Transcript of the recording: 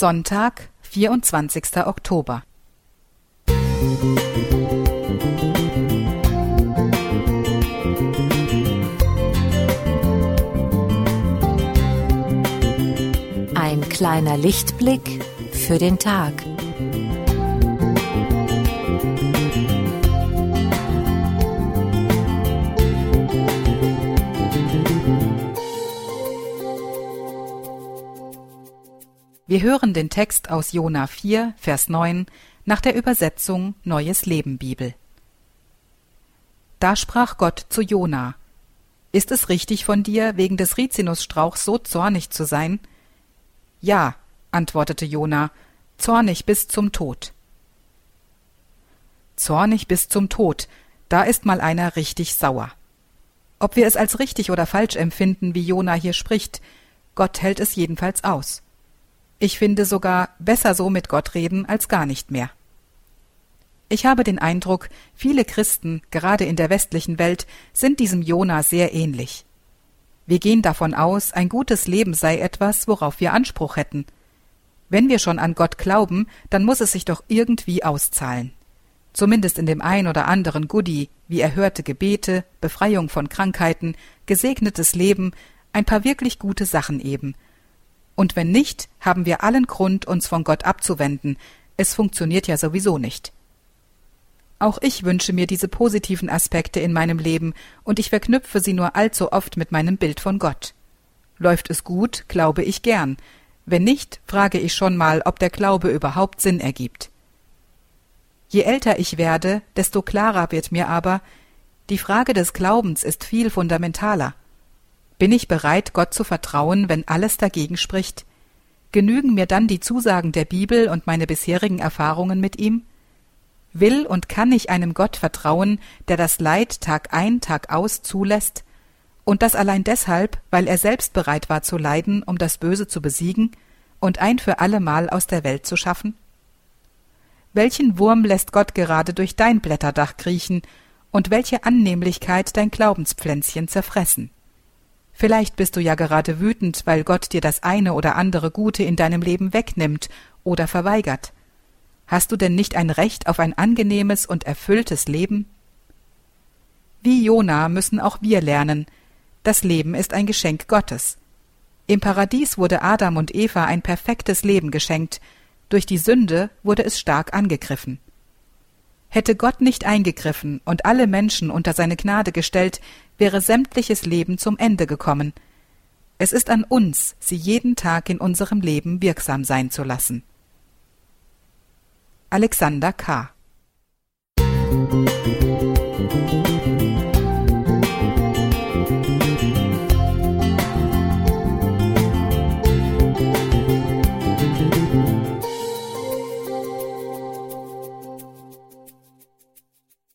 Sonntag, 24. Oktober. Ein kleiner Lichtblick für den Tag. Wir hören den Text aus Jona 4, Vers 9 nach der Übersetzung Neues Leben Bibel. Da sprach Gott zu Jona: Ist es richtig von dir, wegen des Rizinusstrauchs so zornig zu sein? Ja, antwortete Jona, zornig bis zum Tod. Zornig bis zum Tod, da ist mal einer richtig sauer. Ob wir es als richtig oder falsch empfinden, wie Jona hier spricht, Gott hält es jedenfalls aus. Ich finde sogar besser so mit Gott reden als gar nicht mehr. Ich habe den Eindruck, viele Christen, gerade in der westlichen Welt, sind diesem Jona sehr ähnlich. Wir gehen davon aus, ein gutes Leben sei etwas, worauf wir Anspruch hätten. Wenn wir schon an Gott glauben, dann muss es sich doch irgendwie auszahlen. Zumindest in dem ein oder anderen Goodie, wie erhörte Gebete, Befreiung von Krankheiten, gesegnetes Leben, ein paar wirklich gute Sachen eben – und wenn nicht, haben wir allen Grund, uns von Gott abzuwenden. Es funktioniert ja sowieso nicht. Auch ich wünsche mir diese positiven Aspekte in meinem Leben, und ich verknüpfe sie nur allzu oft mit meinem Bild von Gott. Läuft es gut, glaube ich gern. Wenn nicht, frage ich schon mal, ob der Glaube überhaupt Sinn ergibt. Je älter ich werde, desto klarer wird mir aber, die Frage des Glaubens ist viel fundamentaler. Bin ich bereit, Gott zu vertrauen, wenn alles dagegen spricht? Genügen mir dann die Zusagen der Bibel und meine bisherigen Erfahrungen mit ihm? Will und kann ich einem Gott vertrauen, der das Leid Tag ein, Tag aus zulässt? Und das allein deshalb, weil er selbst bereit war zu leiden, um das Böse zu besiegen und ein für allemal aus der Welt zu schaffen? Welchen Wurm lässt Gott gerade durch dein Blätterdach kriechen und welche Annehmlichkeit dein Glaubenspflänzchen zerfressen? Vielleicht bist du ja gerade wütend, weil Gott dir das eine oder andere Gute in deinem Leben wegnimmt oder verweigert. Hast du denn nicht ein Recht auf ein angenehmes und erfülltes Leben? Wie Jona müssen auch wir lernen, das Leben ist ein Geschenk Gottes. Im Paradies wurde Adam und Eva ein perfektes Leben geschenkt, durch die Sünde wurde es stark angegriffen. Hätte Gott nicht eingegriffen und alle Menschen unter seine Gnade gestellt, wäre sämtliches Leben zum Ende gekommen. Es ist an uns, sie jeden Tag in unserem Leben wirksam sein zu lassen. Alexander K.